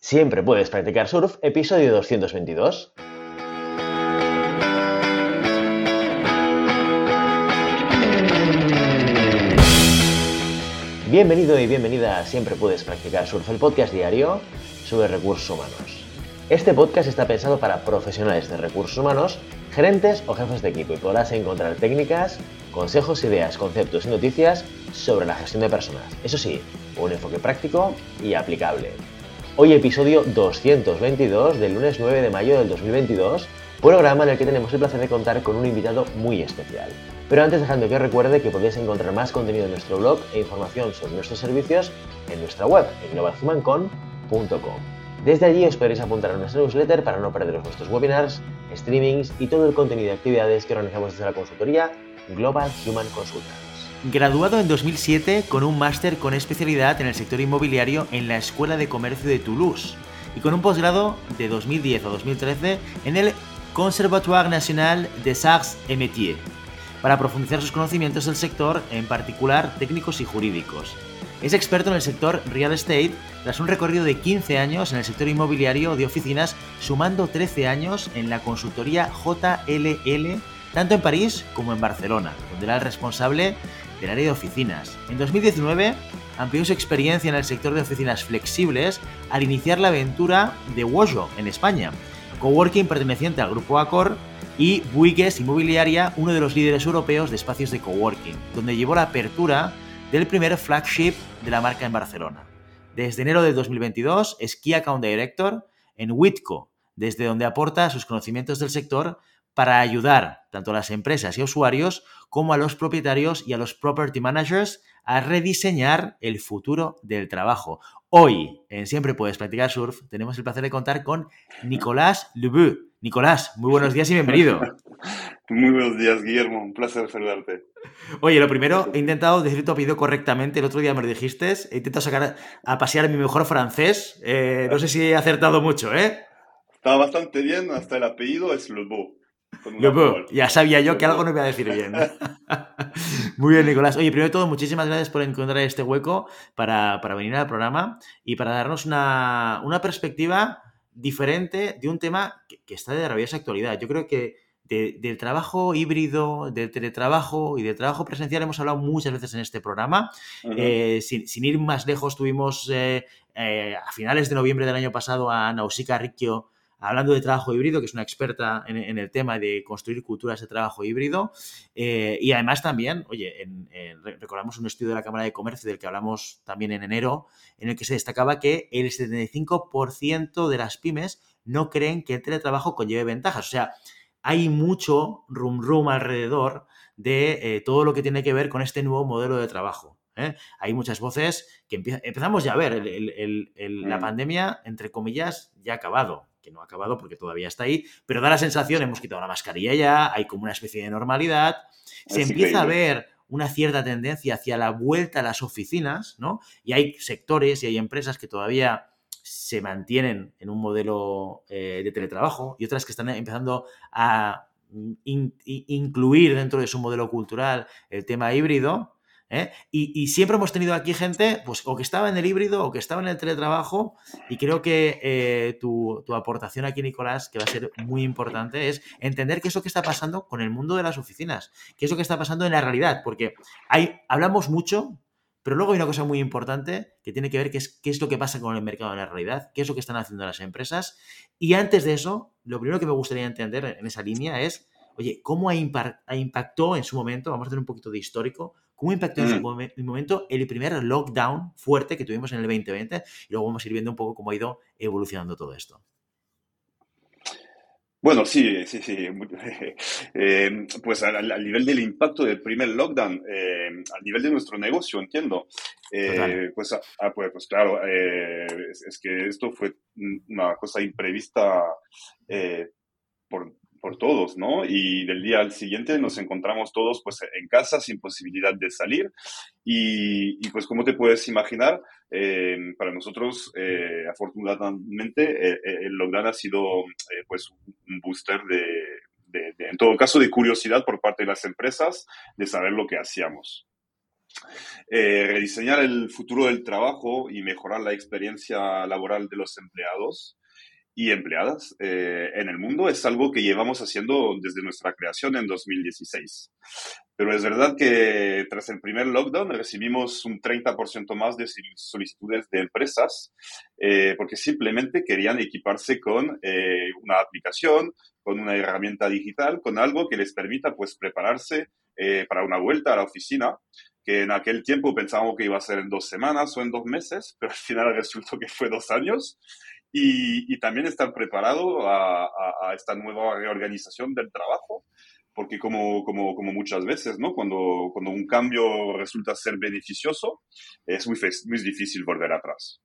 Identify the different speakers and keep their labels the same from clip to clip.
Speaker 1: Siempre puedes practicar surf, episodio 222. Bienvenido y bienvenida a Siempre puedes practicar surf, el podcast diario sobre recursos humanos. Este podcast está pensado para profesionales de recursos humanos, gerentes o jefes de equipo y podrás encontrar técnicas, consejos, ideas, conceptos y noticias sobre la gestión de personas. Eso sí, un enfoque práctico y aplicable. Hoy episodio 222 del lunes 9 de mayo del 2022, programa en el que tenemos el placer de contar con un invitado muy especial. Pero antes dejando que recuerde que podéis encontrar más contenido en nuestro blog e información sobre nuestros servicios en nuestra web, en globalhumancon.com. Desde allí os podréis apuntar a nuestra newsletter para no perderos nuestros webinars, streamings y todo el contenido de actividades que organizamos desde la consultoría Global Human Consultants.
Speaker 2: Graduado en 2007 con un máster con especialidad en el sector inmobiliario en la Escuela de Comercio de Toulouse y con un posgrado de 2010 a 2013 en el Conservatoire National des Arts et Métiers para profundizar sus conocimientos del sector, en particular técnicos y jurídicos. Es experto en el sector real estate tras un recorrido de 15 años en el sector inmobiliario de oficinas, sumando 13 años en la consultoría JLL, tanto en París como en Barcelona, donde era el responsable del área de oficinas. En 2019 amplió su experiencia en el sector de oficinas flexibles al iniciar la aventura de Wojo en España, coworking perteneciente al grupo Accor y Buigues Inmobiliaria, uno de los líderes europeos de espacios de coworking, donde llevó la apertura del primer flagship de la marca en Barcelona. Desde enero de 2022 es Key Account Director en Witco, desde donde aporta sus conocimientos del sector para ayudar tanto a las empresas y usuarios como a los propietarios y a los property managers a rediseñar el futuro del trabajo. Hoy, en Siempre Puedes Practicar Surf, tenemos el placer de contar con Nicolás Lebu. Nicolás, muy buenos días y bienvenido.
Speaker 3: Muy buenos días, Guillermo. Un placer saludarte.
Speaker 2: Oye, lo primero, he intentado decir tu apellido correctamente. El otro día me lo dijiste. He intentado sacar a pasear mi mejor francés. Eh, no sé si he acertado mucho, ¿eh?
Speaker 3: Estaba bastante bien. Hasta el apellido es
Speaker 2: Ya sabía yo que algo no iba a decir bien. Muy bien, Nicolás. Oye, primero de todo, muchísimas gracias por encontrar este hueco para, venir al programa y para darnos una, perspectiva diferente de un tema que, está de rabiosa actualidad. Yo creo que del trabajo híbrido, del teletrabajo y del trabajo presencial hemos hablado muchas veces en este programa. Eh, sin, ir más lejos, tuvimos eh, eh, a finales de noviembre del año pasado a Nausicaa Riccio hablando de trabajo híbrido, que es una experta en, el tema de construir culturas de trabajo híbrido. Eh, y además también, oye, recordamos un estudio de la Cámara de Comercio del que hablamos también en enero, en el que se destacaba que el 75% de las pymes no creen que el teletrabajo conlleve ventajas. O sea, hay mucho rum rum alrededor de eh, todo lo que tiene que ver con este nuevo modelo de trabajo. ¿Eh? Hay muchas voces que empezamos ya a ver, la mm. pandemia, entre comillas, ya ha acabado no ha acabado porque todavía está ahí, pero da la sensación, hemos quitado la mascarilla ya, hay como una especie de normalidad, se empieza a ver una cierta tendencia hacia la vuelta a las oficinas, ¿no? Y hay sectores y hay empresas que todavía se mantienen en un modelo eh, de teletrabajo y otras que están empezando a incluir dentro de su modelo cultural el tema híbrido, ¿eh? Y, siempre hemos tenido aquí gente, pues, o que estaba en el híbrido o que estaba en el teletrabajo, y creo que eh, tu, aportación aquí, Nicolás, que va a ser muy importante, es entender qué es lo que está pasando con el mundo de las oficinas, qué es lo que está pasando en la realidad, porque hay, hablamos mucho, pero luego hay una cosa muy importante que tiene que ver qué es, qué es lo que pasa con el mercado en la realidad, qué es lo que están haciendo las empresas, y antes de eso, lo primero que me gustaría entender en esa línea es, oye, ¿cómo ha, impactó en su momento, vamos a hacer un poquito de histórico, ¿Cómo impactó en su mm. momento el primer lockdown fuerte que tuvimos en el 2020? Y luego vamos a ir viendo un poco cómo ha ido evolucionando todo esto.
Speaker 3: Bueno, sí, sí, sí. Eh, pues al, nivel del impacto del primer lockdown, eh, al nivel de nuestro negocio, entiendo. Eh, pues, ah, pues, pues, claro, es, que esto fue una cosa imprevista por, por todos, ¿no? Y del día al siguiente nos encontramos todos pues en casa sin posibilidad de salir y, pues como te puedes imaginar, eh, para nosotros eh, afortunadamente eh, el lockdown ha sido pues un booster de, de, en todo caso, de curiosidad por parte de las empresas de saber lo que hacíamos. eh, rediseñar el futuro del trabajo y mejorar la experiencia laboral de los empleados y empleadas eh, en el mundo es algo que llevamos haciendo desde nuestra creación en 2016. Pero es verdad que tras el primer lockdown recibimos un 30% más de solicitudes de empresas eh, porque simplemente querían equiparse con eh, una aplicación, con una herramienta digital, con algo que les permita pues prepararse para una vuelta a la oficina que en aquel tiempo pensábamos que iba a ser en dos semanas o en dos meses, pero al final resultó que fue dos años y, también estar preparado a, esta nueva reorganización del trabajo, porque como, como, como muchas veces, ¿no? Cuando, cuando un cambio resulta ser beneficioso, es muy, muy difícil volver atrás.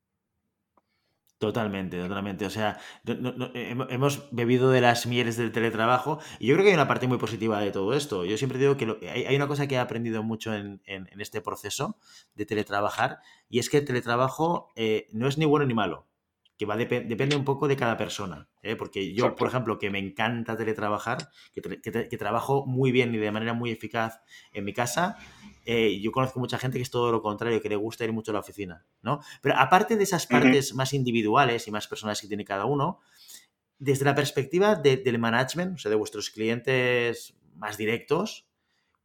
Speaker 2: Totalmente, totalmente. O sea, hemos bebido de las mieles del teletrabajo y yo creo que hay una parte muy positiva de todo esto. Yo siempre digo que hay, una cosa que he aprendido mucho en, este proceso de teletrabajar y es que el teletrabajo eh, no es ni bueno ni malo que va depende un poco de cada persona. ¿eh? Porque yo, por ejemplo, que me encanta teletrabajar, que, trabajo muy bien y de manera muy eficaz en mi casa, eh, yo conozco mucha gente que es todo lo contrario, que le gusta ir mucho a la oficina. ¿no? Pero aparte de esas partes más individuales y más personales que tiene cada uno, desde la perspectiva del management, o sea, de vuestros clientes más directos,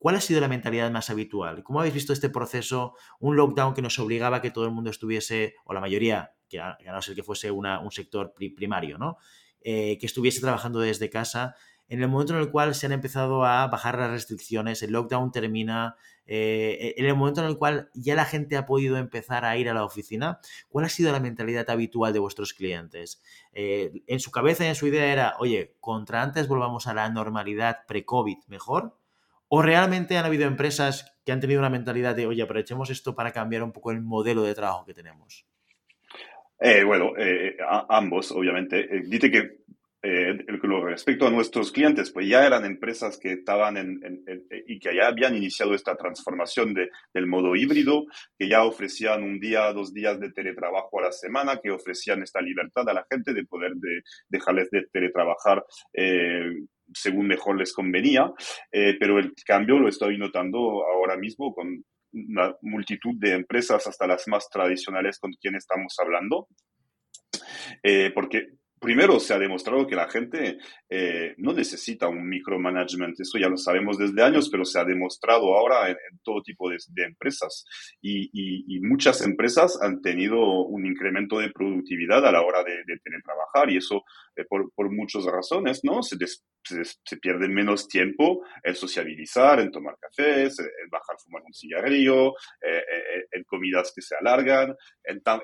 Speaker 2: ¿Cuál ha sido la mentalidad más habitual? ¿Cómo habéis visto este proceso? Un lockdown que nos obligaba a que todo el mundo estuviese, o la mayoría, que a, no ser que fuese un sector primario, ¿no? Eh, que estuviese trabajando desde casa. En el momento en el cual se han empezado a bajar las restricciones, el lockdown termina, eh, en el momento en el cual ya la gente ha podido empezar a ir a la oficina, ¿cuál ha sido la mentalidad habitual de vuestros clientes? Eh, en su cabeza y en su idea era, oye, contra antes volvamos a la normalidad pre-COVID mejor, ¿O realmente han habido empresas que han tenido una mentalidad de, oye, aprovechemos esto para cambiar un poco el modelo de trabajo que tenemos?
Speaker 3: Eh, bueno, eh, ambos, obviamente. Eh, dice que respecto a nuestros clientes, pues ya eran empresas que estaban en, y que ya habían iniciado esta transformación de, del modo híbrido, que ya ofrecían un día, dos días de teletrabajo a la semana, que ofrecían esta libertad a la gente de poder de, dejarles de teletrabajar según mejor les convenía, eh, pero el cambio lo estoy notando ahora mismo con una multitud de empresas, hasta las más tradicionales con quien estamos hablando, eh, porque primero se ha demostrado que la gente eh, no necesita un micromanagement, eso ya lo sabemos desde años, pero se ha demostrado ahora en, todo tipo de, empresas. Y, muchas empresas han tenido un incremento de productividad a la hora de, de trabajar y eso por, por, muchas razones, ¿no? Se, se, pierde menos tiempo en sociabilizar, en tomar cafés, en bajar a fumar un cigarrillo, eh, eh, en comidas que se alargan,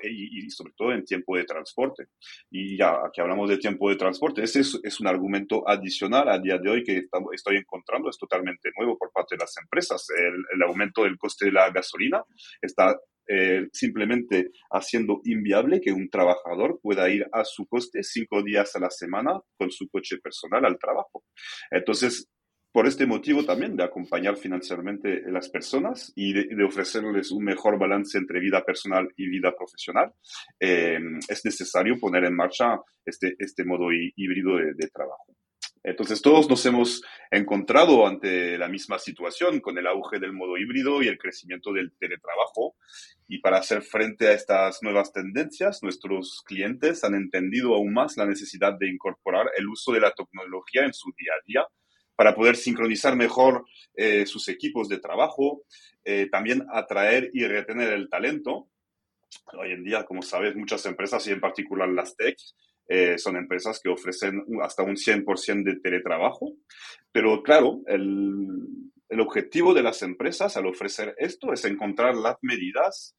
Speaker 3: y, sobre todo en tiempo de transporte. Y ya que hablamos de tiempo de transporte, ese es, un argumento adicional a día de hoy que estoy encontrando, es totalmente nuevo por parte de las empresas. el aumento del coste de la gasolina está eh, simplemente haciendo inviable que un trabajador pueda ir a su coste cinco días a la semana con su coche personal al trabajo. Entonces, por este motivo también de acompañar financieramente a las personas y de, ofrecerles un mejor balance entre vida personal y vida profesional, eh, es necesario poner en marcha este, este modo híbrido de trabajo. Entonces todos nos hemos encontrado ante la misma situación con el auge del modo híbrido y el crecimiento del teletrabajo. Y para hacer frente a estas nuevas tendencias, nuestros clientes han entendido aún más la necesidad de incorporar el uso de la tecnología en su día a día para poder sincronizar mejor eh, sus equipos de trabajo, eh, también atraer y retener el talento. Hoy en día, como sabes, muchas empresas y en particular las tech eh, son empresas que ofrecen hasta un 100% de teletrabajo, pero claro, el, el, objetivo de las empresas al ofrecer esto es encontrar las medidas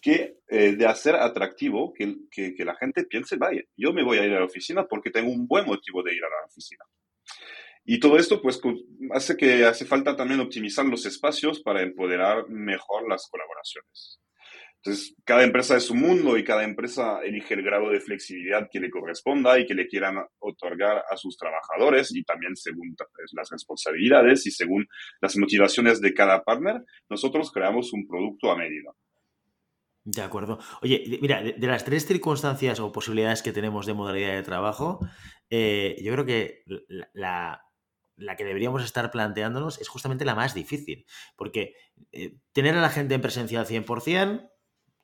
Speaker 3: que, eh, de hacer atractivo que, que, que, la gente piense, vaya, yo me voy a ir a la oficina porque tengo un buen motivo de ir a la oficina. Y todo esto pues hace que hace falta también optimizar los espacios para empoderar mejor las colaboraciones. Entonces, cada empresa es un mundo y cada empresa elige el grado de flexibilidad que le corresponda y que le quieran otorgar a sus trabajadores y también según las responsabilidades y según las motivaciones de cada partner, nosotros creamos un producto a medida.
Speaker 2: De acuerdo. Oye, mira, de, las tres circunstancias o posibilidades que tenemos de modalidad de trabajo, eh, yo creo que la, la que deberíamos estar planteándonos es justamente la más difícil, porque eh, tener a la gente en presencia al 100%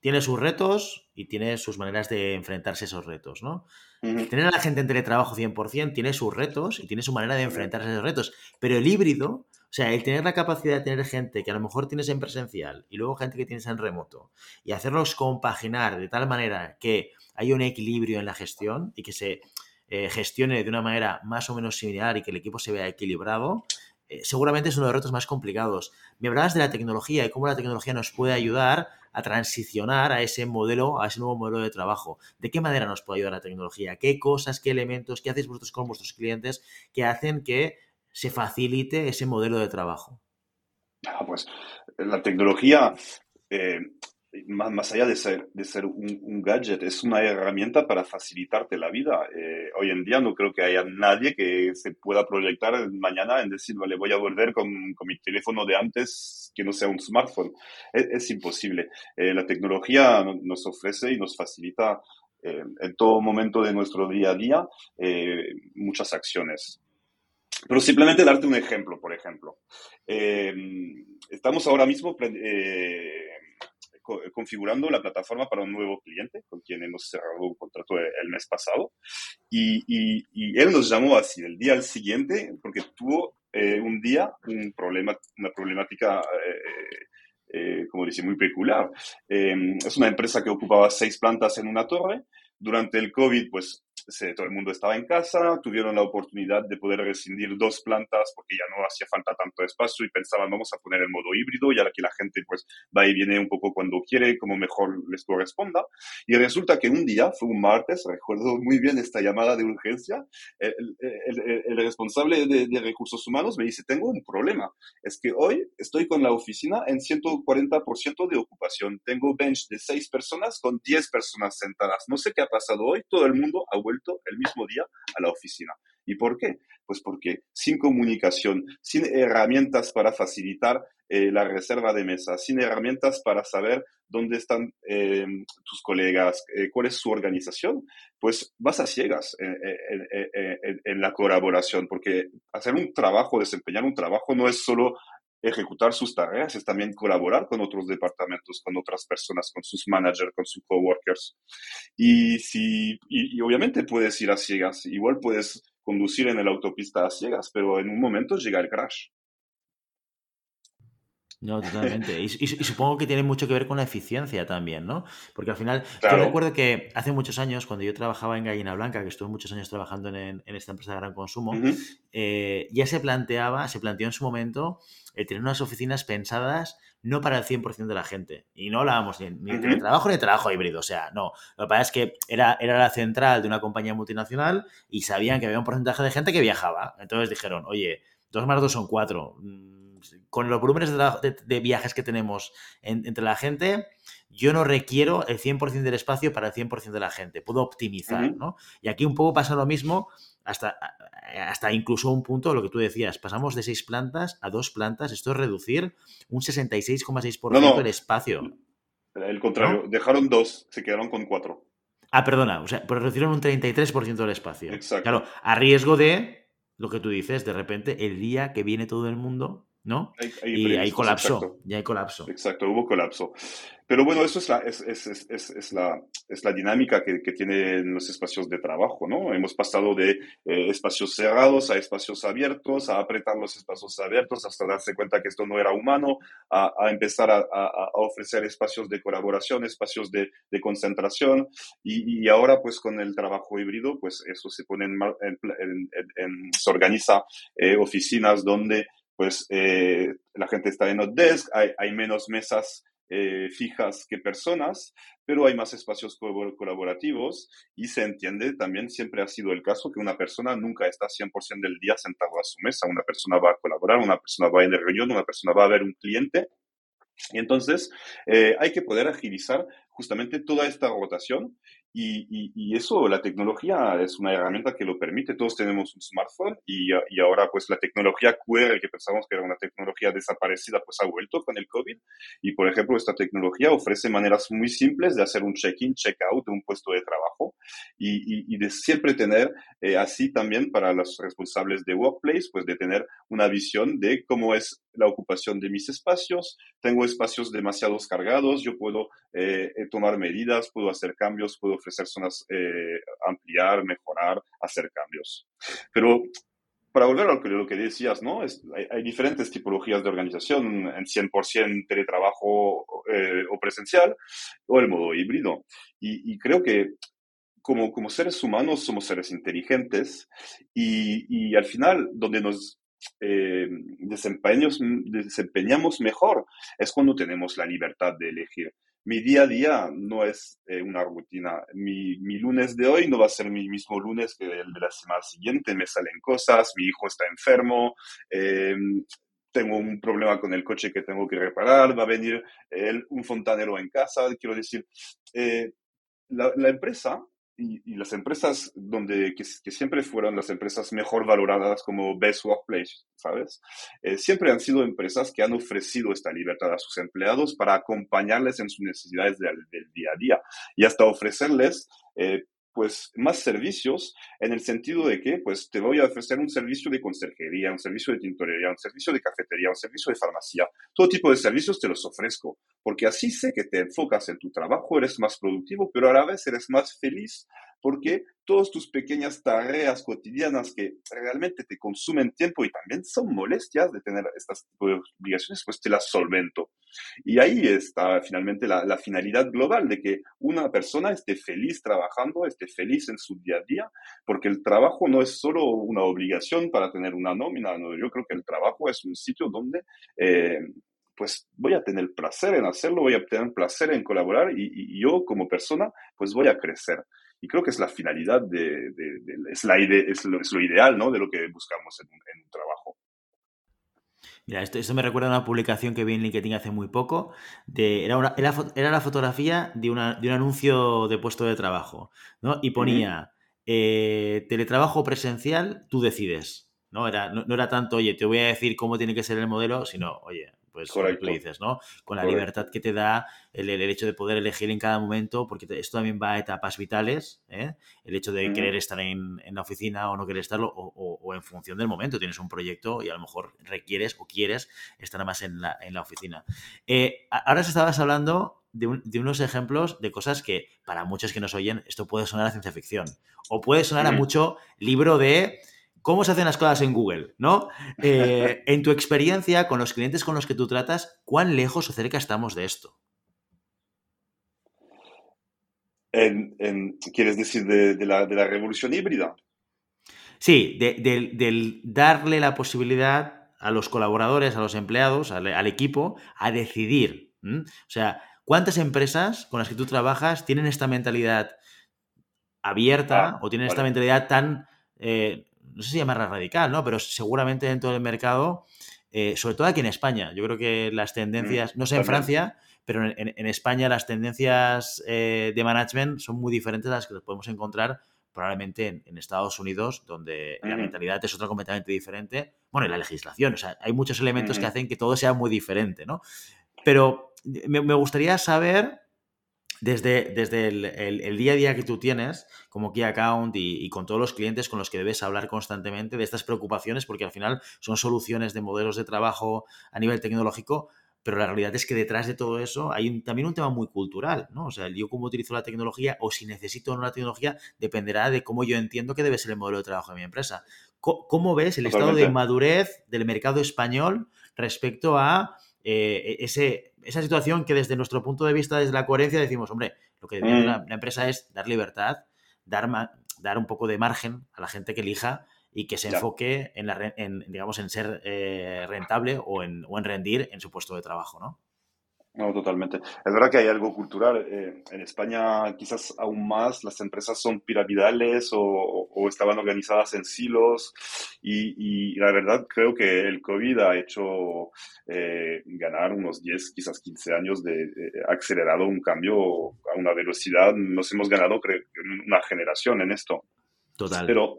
Speaker 2: tiene sus retos y tiene sus maneras de enfrentarse a esos retos, ¿no? Tener a la gente en teletrabajo 100% tiene sus retos y tiene su manera de enfrentarse a esos retos, pero el híbrido, o sea, el tener la capacidad de tener gente que a lo mejor tienes en presencial y luego gente que tienes en remoto y hacerlos compaginar de tal manera que haya un equilibrio en la gestión y que se eh, gestione de una manera más o menos similar y que el equipo se vea equilibrado, eh, seguramente es uno de los retos más complicados. Me hablabas de la tecnología y cómo la tecnología nos puede ayudar a transicionar a ese modelo, a ese nuevo modelo de trabajo. ¿De qué manera nos puede ayudar la tecnología? ¿Qué cosas, qué elementos, qué hacéis vosotros con vuestros clientes que hacen que se facilite ese modelo de trabajo?
Speaker 3: Ah, pues la tecnología eh, más, allá de ser, de ser un, gadget, es una herramienta para facilitarte la vida. Eh, hoy en día no creo que haya nadie que se pueda proyectar mañana en decir, vale, voy a volver con, con mi teléfono de antes que no sea un smartphone. Es, imposible. Eh, la tecnología nos ofrece y nos facilita eh, en todo momento de nuestro día a día muchas acciones. Pero simplemente darte un ejemplo, por ejemplo. estamos ahora mismo configurando la plataforma para un nuevo cliente con quien hemos cerrado un contrato el mes pasado. Y, y, él nos llamó así, el día al siguiente, porque tuvo eh, un día un problema, una problemática, eh, eh, como dice, muy peculiar. es una empresa que ocupaba seis plantas en una torre. Durante el COVID, pues todo el mundo estaba en casa, tuvieron la oportunidad de poder rescindir dos plantas porque ya no hacía falta tanto espacio y pensaban vamos a poner el modo híbrido ya que la gente pues va y viene un poco cuando quiere, como mejor les corresponda. Y resulta que un día, fue un martes, recuerdo muy bien esta llamada de urgencia, el, el, responsable de, de, recursos humanos me dice, tengo un problema, es que hoy estoy con la oficina en 140% de ocupación, tengo bench de seis personas con 10 personas sentadas, no sé qué ha pasado hoy, todo el mundo ha vuelto el mismo día a la oficina. ¿Y por qué? Pues porque sin comunicación, sin herramientas para facilitar eh, la reserva de mesa, sin herramientas para saber dónde están eh, tus colegas, eh, cuál es su organización, pues vas a ciegas en, la colaboración, porque hacer un trabajo, desempeñar un trabajo no es solo ejecutar sus tareas, es también colaborar con otros departamentos, con otras personas, con sus managers, con sus coworkers. Y, si, y, obviamente puedes ir a ciegas, igual puedes conducir en la autopista a ciegas, pero en un momento llega el crash.
Speaker 2: No, totalmente. Y, supongo que tiene mucho que ver con la eficiencia también, ¿no? Porque al final, yo recuerdo que hace muchos años, cuando yo trabajaba en Gallina Blanca, que estuve muchos años trabajando en, esta empresa de gran consumo, eh, ya se planteaba, se planteó en su momento el tener unas oficinas pensadas no para el 100% de la gente. Y no hablábamos ni, de trabajo ni de trabajo híbrido. O sea, no. Lo que pasa es que era, era la central de una compañía multinacional y sabían que había un porcentaje de gente que viajaba. Entonces dijeron, oye, dos más dos son cuatro con los volúmenes de, viajes que tenemos entre la gente, yo no requiero el 100% del espacio para el 100% de la gente. Puedo optimizar, ¿no? Y aquí un poco pasa lo mismo hasta, hasta incluso un punto, lo que tú decías, pasamos de seis plantas a dos plantas. Esto es reducir un 66,6% del espacio.
Speaker 3: El contrario, dejaron dos, se quedaron con cuatro.
Speaker 2: Ah, perdona, o sea, pero reducieron un 33% del espacio. Exacto. Claro, a riesgo de lo que tú dices, de repente, el día que viene todo el mundo, ¿no? y ahí colapsó, y ahí colapsó.
Speaker 3: Exacto, hubo colapso. Pero bueno, eso es la, es, es, es, es la, es la dinámica que, que, tienen los espacios de trabajo, ¿no? Hemos pasado de eh, espacios cerrados a espacios abiertos, a apretar los espacios abiertos hasta darse cuenta que esto no era humano, a, a empezar a, a, ofrecer espacios de colaboración, espacios de, de concentración, y, y, ahora pues con el trabajo híbrido, pues eso se pone en, en, en, se organiza eh, oficinas donde pues eh, la gente está en hot desk, hay, hay menos mesas eh, fijas que personas, pero hay más espacios colaborativos y se entiende también, siempre ha sido el caso, que una persona nunca está 100% del día sentado a su mesa, una persona va a colaborar, una persona va a ir de reunión, una persona va a ver un cliente. Y entonces eh, hay que poder agilizar justamente toda esta rotación Y, eso, la tecnología es una herramienta que lo permite. Todos tenemos un smartphone y, y, ahora pues la tecnología QR, que pensamos que era una tecnología desaparecida, pues ha vuelto con el COVID. Y por ejemplo, esta tecnología ofrece maneras muy simples de hacer un check-in, check-out de un puesto de trabajo y, de siempre tener eh, así también para los responsables de Workplace, pues de tener una visión de cómo es la ocupación de mis espacios. Tengo espacios demasiado cargados, yo puedo eh, eh, tomar medidas, puedo hacer cambios, puedo ofrecer zonas, eh, ampliar, mejorar, hacer cambios. Pero para volver a lo que, lo que decías, ¿no? hay, diferentes tipologías de organización, en 100% teletrabajo o presencial, o el modo híbrido. Y, y creo que como, como, seres humanos somos seres inteligentes y, y al final donde nos eh, desempeñamos mejor es cuando tenemos la libertad de elegir. Mi día a día no es eh, una rutina. Mi, mi, lunes de hoy no va a ser mi mismo lunes que el de la semana siguiente. Me salen cosas, mi hijo está enfermo, eh, tengo un problema con el coche que tengo que reparar, va a venir un fontanero en casa. Quiero decir, eh, la, la empresa y, las empresas donde, que, siempre fueron las empresas mejor valoradas como Best Workplace, ¿sabes? Eh, siempre han sido empresas que han ofrecido esta libertad a sus empleados para acompañarles en sus necesidades del, del día a día y hasta ofrecerles eh, pues más servicios en el sentido de que pues te voy a ofrecer un servicio de conserjería, un servicio de tintorería, un servicio de cafetería, un servicio de farmacia, todo tipo de servicios te los ofrezco, porque así sé que te enfocas en tu trabajo, eres más productivo, pero a la vez eres más feliz porque todas tus pequeñas tareas cotidianas que realmente te consumen tiempo y también son molestias de tener estas obligaciones, pues te las solvento. Y ahí está finalmente la, finalidad global de que una persona esté feliz trabajando, esté feliz en su día a día, porque el trabajo no es solo una obligación para tener una nómina, yo creo que el trabajo es un sitio donde... Eh, pues voy a tener placer en hacerlo, voy a tener placer en colaborar y, yo como persona pues voy a crecer. Y creo que es la finalidad de, es, la es, lo, es, lo, ideal, ¿no? De lo que buscamos en un trabajo.
Speaker 2: Mira, esto, me recuerda a una publicación que vi en LinkedIn hace muy poco. De, era, era, la fotografía de, una, de, un anuncio de puesto de trabajo, ¿no? Y ponía, eh, teletrabajo presencial, tú decides. ¿no? Era, no, era tanto, oye, te voy a decir cómo tiene que ser el modelo, sino, oye, pues Correcto. dices, ¿no? Con la libertad que te da el, hecho de poder elegir en cada momento, porque esto también va a etapas vitales, ¿eh? el hecho de querer estar en, la oficina o no querer estarlo, o, en función del momento, tienes un proyecto y a lo mejor requieres o quieres estar más en la, en la oficina. Eh, ahora se estabas hablando de, unos ejemplos de cosas que para muchos que nos oyen esto puede sonar a ciencia ficción o puede sonar a mucho libro de cómo se hacen las cosas en Google, ¿no? Eh, en tu experiencia con los clientes con los que tú tratas, ¿cuán lejos o cerca estamos de esto?
Speaker 3: ¿Quieres decir de, la, revolución híbrida?
Speaker 2: Sí, de, darle la posibilidad a los colaboradores, a los empleados, al, equipo, a decidir. O sea, ¿cuántas empresas con las que tú trabajas tienen esta mentalidad abierta ah, o tienen esta mentalidad tan eh, no sé si llamarla radical, ¿no? Pero seguramente dentro del mercado, eh, sobre todo aquí en España, yo creo que las tendencias, mm, no sé en Francia, pero en, España las tendencias eh, de management son muy diferentes a las que podemos encontrar probablemente en, Estados Unidos, donde la mentalidad es otra completamente diferente. Bueno, y la legislación, o sea, hay muchos elementos que hacen que todo sea muy diferente, ¿no? Pero me gustaría saber desde, desde el, día a día que tú tienes como Key Account y, con todos los clientes con los que debes hablar constantemente de estas preocupaciones, porque al final son soluciones de modelos de trabajo a nivel tecnológico, pero la realidad es que detrás de todo eso hay también un tema muy cultural, ¿no? O sea, yo cómo utilizo la tecnología o si necesito o no la tecnología dependerá de cómo yo entiendo que debe ser el modelo de trabajo de mi empresa. ¿Cómo, ves el estado de madurez del mercado español respecto a eh, e-, ese, esa situación que desde nuestro punto de vista, desde la coherencia, decimos, hombre, lo que debe mm. la, empresa es dar libertad, dar, dar un poco de margen a la gente que elija y que se enfoque en, la, en, digamos, en ser eh, rentable o en, o en rendir en su puesto de trabajo, ¿no?
Speaker 3: No, totalmente. Es verdad que hay algo cultural. Eh, en España quizás aún más las empresas son piramidales o, estaban organizadas en silos y, la verdad creo que el COVID ha hecho eh, ganar unos 10, quizás 15 años de, acelerado un cambio a una velocidad. Nos hemos ganado creo, una generación en esto.
Speaker 2: Total.
Speaker 3: Pero,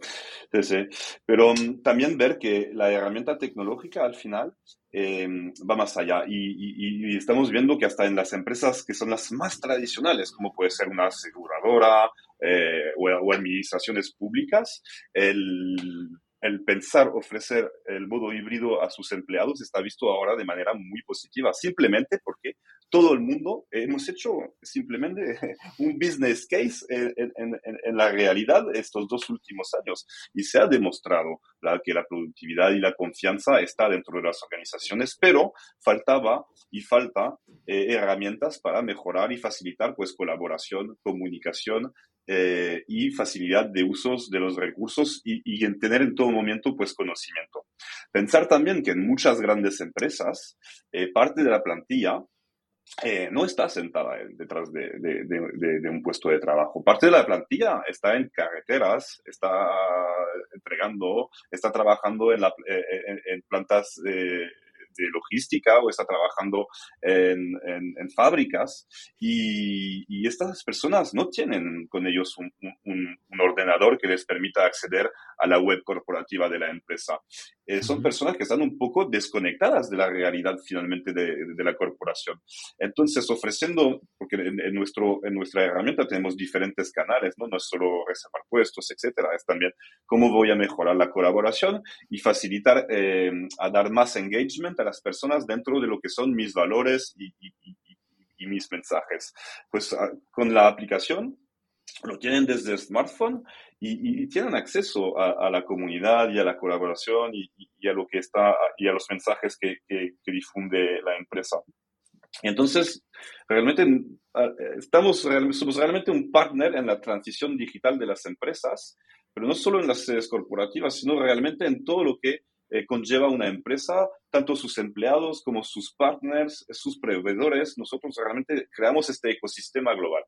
Speaker 3: pero mm, también ver que la herramienta tecnológica al final em, va más allá y, estamos viendo que hasta en las empresas que son las más tradicionales, como puede ser una aseguradora eh, o, administraciones públicas, el, el pensar ofrecer el modo híbrido a sus empleados está visto ahora de manera muy positiva, simplemente porque todo el mundo hemos hecho simplemente un business case en, la realidad estos dos últimos años. Y se ha demostrado que la productividad y la confianza está dentro de las organizaciones, pero faltaba y falta eh, herramientas para mejorar y facilitar pues colaboración, comunicación, eh, y facilidad de usos de los recursos y, en tener en todo momento pues conocimiento. Pensar también que en muchas grandes empresas eh, parte de la plantilla eh, no está sentada detrás de, un puesto de trabajo. Parte de la plantilla está en carreteras, está entregando, está trabajando en plantas de logística o está trabajando en, en, fábricas y, y, estas personas no tienen con ellos un, un, un, ordenador que les permita acceder a la web corporativa de la empresa. Eh, son personas que están un poco desconectadas de la realidad finalmente de, de la corporación. Entonces, ofreciendo, porque en, nuestro, en nuestra herramienta tenemos diferentes canales, ¿no? no es solo reservar puestos, etcétera, es también cómo voy a mejorar la colaboración y facilitar eh, a dar más engagement a las personas dentro de lo que son mis valores y, mis mensajes. Pues ah, con la aplicación lo tienen desde el smartphone y, tienen acceso a, la comunidad y a la colaboración y, a lo que está y a los mensajes que, difunde la empresa. Entonces, realmente ah, estamos, somos realmente un partner en la transición digital de las empresas, pero no solo en las sedes corporativas, sino realmente en todo lo que eh, conlleva una empresa, tanto sus empleados como sus partners, sus proveedores. Nosotros realmente creamos este ecosistema global.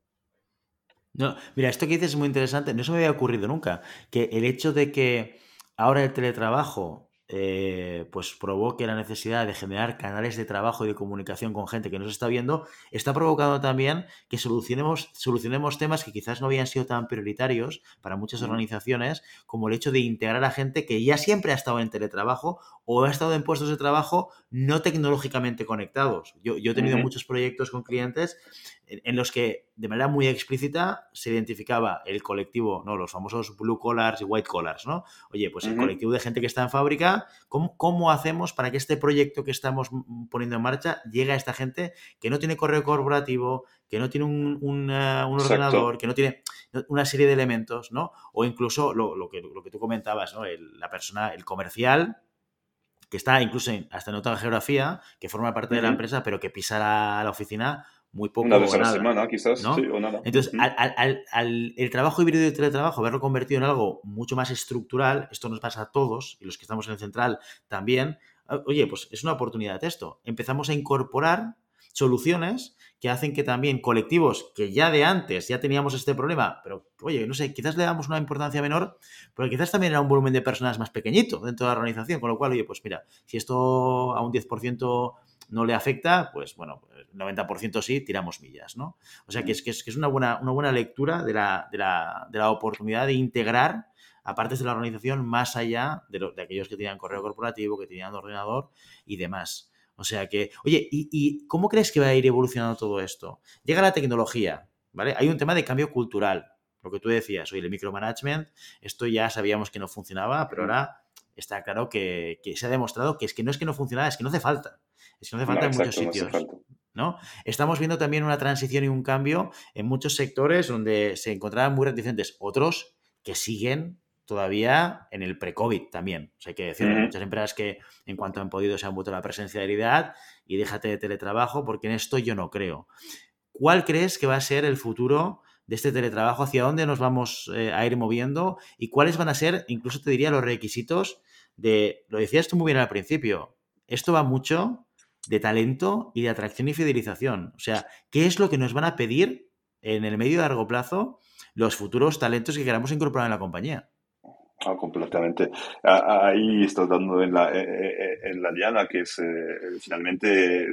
Speaker 2: No, mira, esto que dices es muy interesante. No se me había ocurrido nunca que el hecho de que ahora el teletrabajo eh, pues provoque la necesidad de generar canales de trabajo y de comunicación con gente que nos está viendo, está provocando también que solucionemos, solucionemos temas que quizás no habían sido tan prioritarios para muchas organizaciones, como el hecho de integrar a gente que ya siempre ha estado en teletrabajo o ha estado en puestos de trabajo no tecnológicamente conectados. Yo, he tenido muchos proyectos con clientes en, los que de manera muy explícita se identificaba el colectivo, ¿no? Los famosos blue collars y white collars, ¿no? Oye, pues el colectivo de gente que está en fábrica, ¿cómo, hacemos para que este proyecto que estamos poniendo en marcha llegue a esta gente que no tiene correo corporativo, que no tiene un, eh, ordenador, que no tiene una serie de elementos, ¿no? O incluso lo, que, lo que tú comentabas, ¿no? la persona, el comercial, que está incluso hasta en otra geografía, que forma parte de la empresa, pero que pisa la, la oficina muy poco
Speaker 3: Una vez a la semana, quizás, sí, o nada.
Speaker 2: Entonces, al, el trabajo híbrido y teletrabajo, haberlo convertido en algo mucho más estructural, esto nos pasa a todos, y los que estamos en el central también, oye, pues es una oportunidad de esto. Empezamos a incorporar soluciones que hacen que también colectivos que ya de antes ya teníamos este problema, pero oye, no sé, quizás le damos una importancia menor, pero quizás también era un volumen de personas más pequeñito dentro de la organización, con lo cual, oye, pues mira, si esto a un 10% no le afecta, pues bueno, 90% sí, tiramos millas, ¿no? O sea que es que es, que es una, buena, una buena lectura de la, de, la, de la oportunidad de integrar a partes de la organización más allá de, de aquellos que tenían correo corporativo, que tenían ordenador y demás. O sea que, oye, ¿y, cómo crees que va a ir evolucionando todo esto? Llega la tecnología, ¿vale? Hay un tema de cambio cultural. Lo que tú decías, oye, el micromanagement, esto ya sabíamos que no funcionaba, pero ahora está claro que, se ha demostrado que es que no es que no funcionaba, es que no hace falta. Es que no hace falta en muchos sitios. No, Estamos viendo también una transición y un cambio en muchos sectores donde se encontraban muy reticentes, otros que siguen todavía en el pre-COVID también. O sea, hay que decir, muchas empresas que en cuanto han podido se han vuelto a la presencialidad y déjate de teletrabajo, porque en esto yo no creo. ¿Cuál crees que va a ser el futuro de este teletrabajo? ¿Hacia dónde nos vamos eh, a ir moviendo? ¿Y cuáles van a ser, incluso te diría, los requisitos de, lo decías tú muy bien al principio, esto va mucho de talento y de atracción y fidelización. O sea, ¿qué es lo que nos van a pedir en el medio y largo plazo los futuros talentos que queramos incorporar en la compañía?
Speaker 3: Ah, completamente. Ahí estás dando en la, eh, eh, en la diana, que es finalmente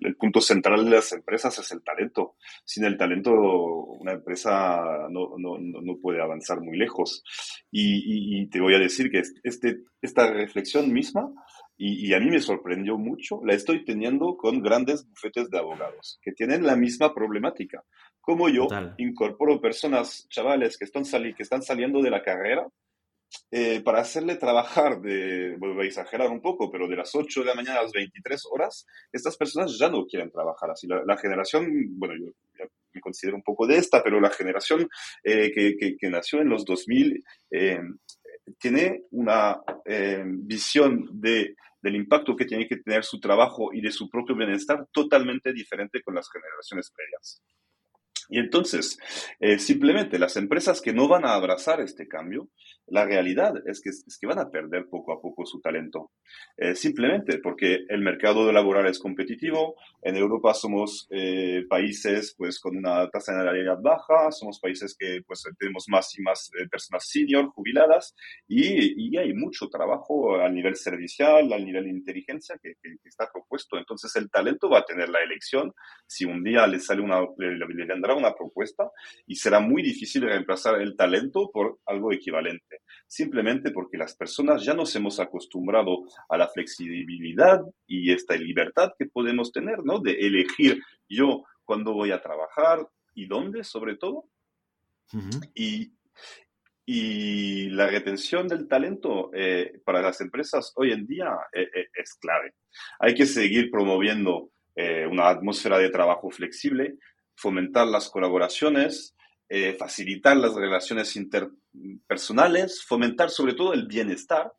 Speaker 3: el, punto central de las empresas es el talento. Sin el talento, una empresa no, no, no puede avanzar muy lejos. Y, te voy a decir que este, esta reflexión misma, y, a mí me sorprendió mucho, la estoy teniendo con grandes bufetes de abogados que tienen la misma problemática. Como yo incorporo personas, chavales que están, que están saliendo de la carrera, eh, para hacerle trabajar de, voy a exagerar un poco, pero de las 8 de la mañana a las 23 horas, estas personas ya no quieren trabajar así. La, generación, bueno, yo me considero un poco de esta, pero la generación eh, que, que, nació en los 2000 eh, tiene una visión de, del impacto que tiene que tener su trabajo y de su propio bienestar totalmente diferente con las generaciones previas. Y entonces, simplemente las empresas que no van a abrazar este cambio la realidad es que, es que van a perder poco a poco su talento. Eh, simplemente porque el mercado laboral es competitivo. En Europa somos eh, países pues, con una tasa de natalidad baja, somos países que pues, tenemos más y más eh, personas senior, jubiladas, y, y, hay mucho trabajo a nivel servicial, al nivel de inteligencia que, que, está propuesto. Entonces el talento va a tener la elección si un día le, sale una, le, le vendrá una propuesta y será muy difícil reemplazar el talento por algo equivalente simplemente porque las personas ya nos hemos acostumbrado a la flexibilidad y esta libertad que podemos tener, ¿no? De elegir yo cuándo voy a trabajar y dónde, sobre todo. y, y, la retención del talento eh, para las empresas hoy en día eh, eh, es clave. Hay que seguir promoviendo una atmósfera de trabajo flexible, fomentar las colaboraciones, eh, facilitar las relaciones interpersonales, fomentar sobre todo el bienestar,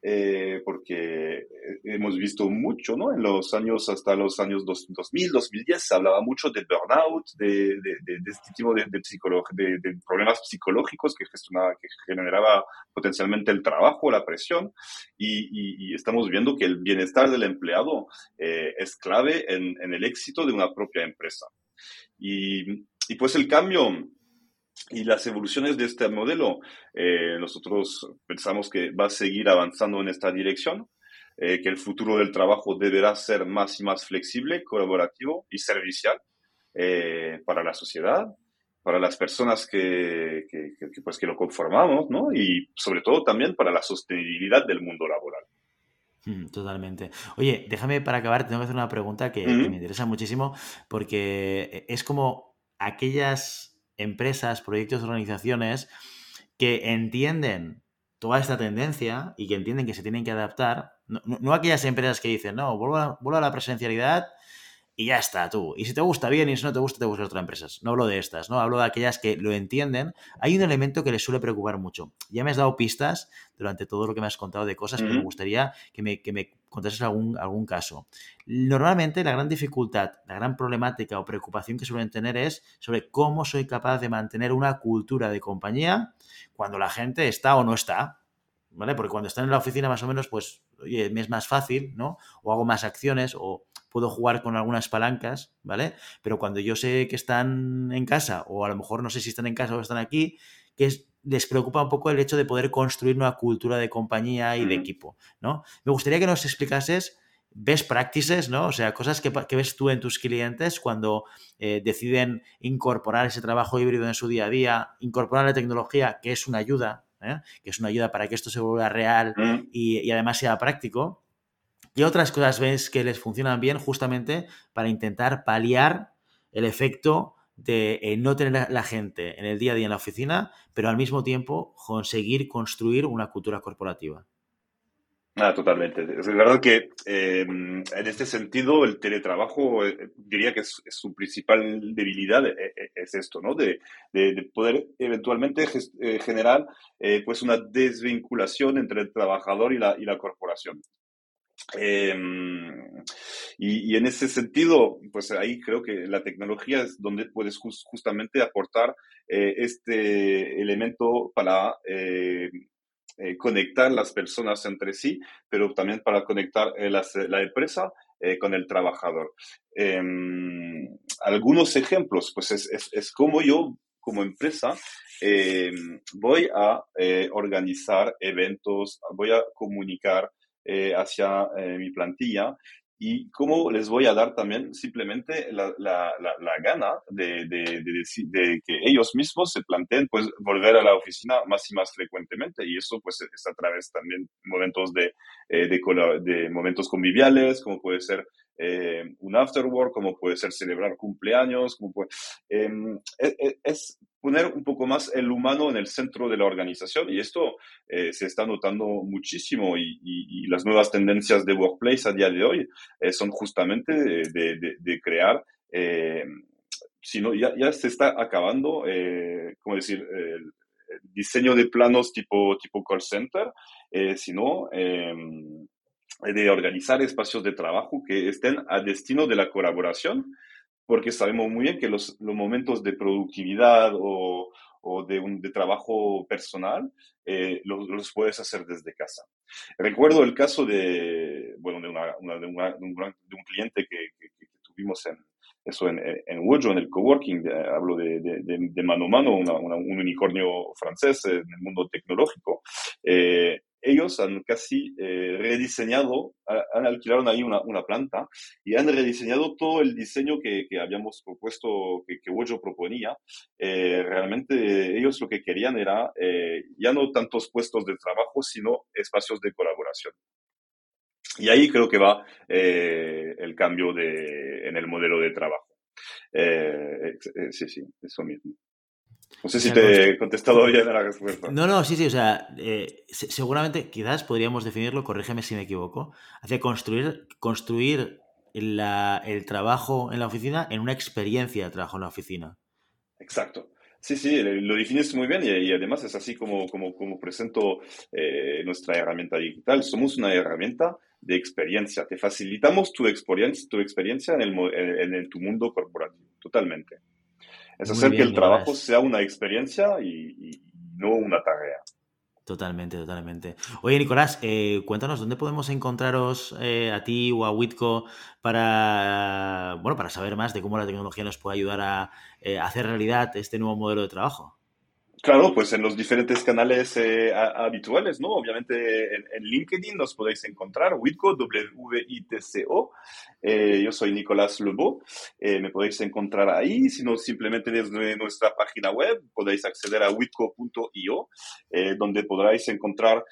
Speaker 3: eh, porque hemos visto mucho, ¿no? En los años, hasta los años 2000, 2010, se hablaba mucho de burnout, de, este tipo de, de, problemas psicológicos que, que generaba potencialmente el trabajo, la presión, y, estamos viendo que el bienestar del empleado eh, es clave en, en, el éxito de una propia empresa. Y, y pues el cambio y las evoluciones de este modelo, eh, nosotros pensamos que va a seguir avanzando en esta dirección, eh, que el futuro del trabajo deberá ser más y más flexible, colaborativo y servicial eh, para la sociedad, para las personas que, que, pues, que lo conformamos, ¿no? Y sobre todo también para la sostenibilidad del mundo laboral.
Speaker 2: Mm, totalmente. Oye, déjame para acabar, tengo que hacer una pregunta que me interesa muchísimo porque es como aquellas empresas, proyectos, organizaciones que entienden toda esta tendencia y que entienden que se tienen que adaptar, no, aquellas empresas que dicen, no, vuelvo a, la presencialidad y ya está, tú. Y si te gusta bien y si no te gusta, te buscas otras empresas. No hablo de estas, ¿no? Hablo de aquellas que lo entienden. Hay un elemento que les suele preocupar mucho. Ya me has dado pistas durante todo lo que me has contado de cosas, pero me gustaría que me, que me contases algún, algún caso. Normalmente la gran dificultad, la gran problemática o preocupación que suelen tener es sobre cómo soy capaz de mantener una cultura de compañía cuando la gente está o no está. ¿Vale? Porque cuando están en la oficina más o menos, pues, oye, me es más fácil, ¿no? O hago más acciones o puedo jugar con algunas palancas, ¿vale? Pero cuando yo sé que están en casa, o a lo mejor no sé si están en casa o están aquí, que les preocupa un poco el hecho de poder construir una cultura de compañía y de equipo, ¿no? Me gustaría que nos explicases best practices, ¿no? O sea, cosas que, ves tú en tus clientes cuando eh, deciden incorporar ese trabajo híbrido en su día a día, incorporar la tecnología, que es una ayuda, ¿eh? que es una ayuda para que esto se vuelva real y además sea práctico, ¿Qué otras cosas ves que les funcionan bien justamente para intentar paliar el efecto de eh, no tener la gente en el día a día en la oficina, pero al mismo tiempo conseguir construir una cultura corporativa?
Speaker 3: Ah, totalmente. Es verdad que em, en este sentido el teletrabajo eh, diría que es, su principal debilidad eh, es esto, ¿no? De, poder eventualmente generar pues una desvinculación entre el trabajador y la, y la corporación. Em, y, en ese sentido, pues ahí creo que la tecnología es donde puedes justamente aportar eh, este elemento para eh, conectar las personas entre sí, pero también para conectar la empresa con el trabajador. Em, algunos ejemplos, pues es, es, es, como yo, como empresa, em, voy a organizar eventos, voy a comunicar hacia mi plantilla y cómo les voy a dar también simplemente la, la, la, gana de, de, de, que ellos mismos se planteen pues volver a la oficina más y más frecuentemente. Y eso pues es a través también momentos de, eh, de, momentos conviviales como puede ser eh, un afterwork como puede ser celebrar cumpleaños como puede, em, e, e, es, poner un poco más el humano en el centro de la organización y esto eh, se está notando muchísimo y, las nuevas tendencias de workplace a día de hoy eh, son justamente de, crear, eh, sino ya, ya, se está acabando, eh, ¿cómo decir?, diseño de planos tipo, tipo call center, sino de organizar espacios de trabajo que estén a destino de la colaboración porque sabemos muy bien que los, los momentos de productividad o, o de, un, de trabajo personal eh, los, los, puedes hacer desde casa. Recuerdo el caso de, bueno, de, una, una, de, un, de, un, cliente que, que, tuvimos en, eso en, en Wojo, en el coworking, hablo de, de, mano a mano, un unicornio francés en el mundo tecnológico. Eh, ellos han casi eh, rediseñado, han alquilado ahí una, una, planta y han rediseñado todo el diseño que, que habíamos propuesto, que, que Wojo proponía. Eh, realmente ellos lo que querían era eh, ya no tantos puestos de trabajo, sino espacios de colaboración. Y ahí creo que va el cambio de, en el modelo de trabajo. sí, sí, eso mismo. No sé si te he contestado bien a la respuesta.
Speaker 2: No, no, sí, sí, o sea, eh, seguramente, quizás podríamos definirlo, corrígeme si me equivoco, hace construir, construir el trabajo en la oficina en una experiencia de trabajo en la oficina.
Speaker 3: Exacto. Sí, sí, lo defines muy bien y, además es así como, como, como presento eh, nuestra herramienta digital. Somos una herramienta de experiencia. Te facilitamos tu experiencia, tu experiencia en, el, en tu mundo corporativo, totalmente. Es hacer que el trabajo sea una experiencia y, no una tarea.
Speaker 2: Totalmente, totalmente. Oye, Nicolás, eh, cuéntanos dónde podemos encontraros eh, a ti o a Witco para, bueno, para saber más de cómo la tecnología nos puede ayudar a eh, hacer realidad este nuevo modelo de trabajo.
Speaker 3: Claro, pues en los diferentes canales eh, habituales, ¿no? Obviamente en, LinkedIn nos podéis encontrar, Witco, W-I-T-C-O. Eh, yo soy Nicolás Lebo, eh, me podéis encontrar ahí, si no simplemente desde nuestra página web podéis acceder a witco.io, donde podréis encontrar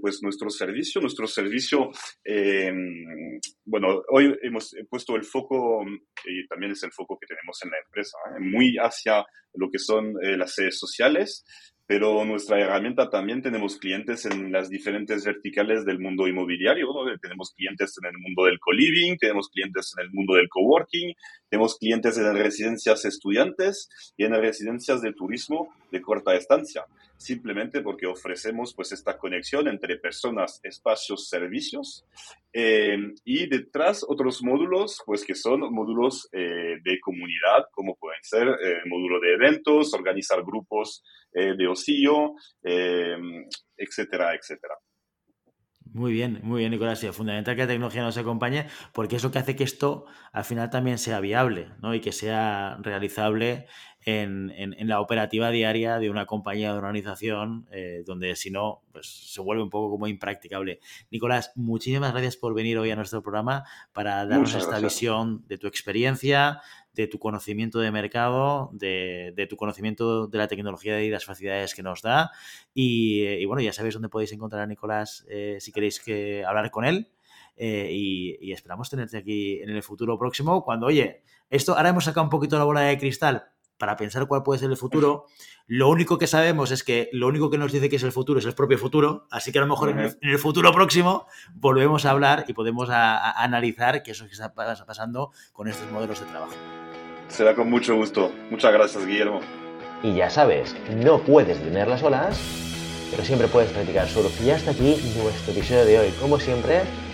Speaker 3: pues nuestro servicio. Nuestro servicio, bueno, hoy hemos puesto el foco, y también es el foco que tenemos en la empresa, muy hacia lo que son las redes sociales pero nuestra herramienta también tenemos clientes en las diferentes verticales del mundo inmobiliario. Tenemos clientes en el mundo del co-living, tenemos clientes en el mundo del coworking, tenemos clientes en residencias estudiantes y en residencias de turismo de corta estancia, simplemente porque ofrecemos pues esta conexión entre personas, espacios, servicios eh, y detrás otros módulos pues que son módulos eh, de comunidad como pueden ser eh, módulo de eventos, organizar grupos de ocio, etcétera, etcétera.
Speaker 2: Muy bien, muy bien, Nicolás. Sí, es fundamental que la tecnología nos acompañe porque es lo que hace que esto al final también sea viable ¿no? y que sea realizable en, la operativa diaria de una compañía, de una organización, eh, donde si no, pues se vuelve un poco como impracticable. Nicolás, muchísimas gracias por venir hoy a nuestro programa para darnos esta visión de tu experiencia, de tu conocimiento de mercado, de, tu conocimiento de la tecnología y las facilidades que nos da. Y, eh, bueno, ya sabéis dónde podéis encontrar a Nicolás eh, si queréis que, hablar con él. Eh, y, esperamos tenerte aquí en el futuro próximo. Cuando, oye, esto ahora hemos sacado un poquito la bola de cristal para pensar cuál puede ser el futuro. Lo único que sabemos es que lo único que nos dice que es el futuro es el propio futuro, así que a lo mejor en, el, futuro próximo volvemos a hablar y podemos analizar qué es lo que está pasando con estos modelos de trabajo.
Speaker 3: Será con mucho gusto. Muchas gracias, Guillermo.
Speaker 1: Y ya sabes, no puedes tener las olas, pero siempre puedes practicar surf. Y hasta aquí nuestro episodio de hoy. Como siempre,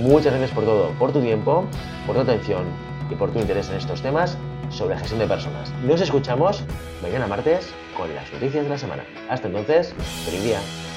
Speaker 1: Muchas gracias por todo, por tu tiempo, por tu atención y por tu interés en estos temas sobre gestión de personas. Nos escuchamos mañana martes con las noticias de la semana. Hasta entonces, feliz día.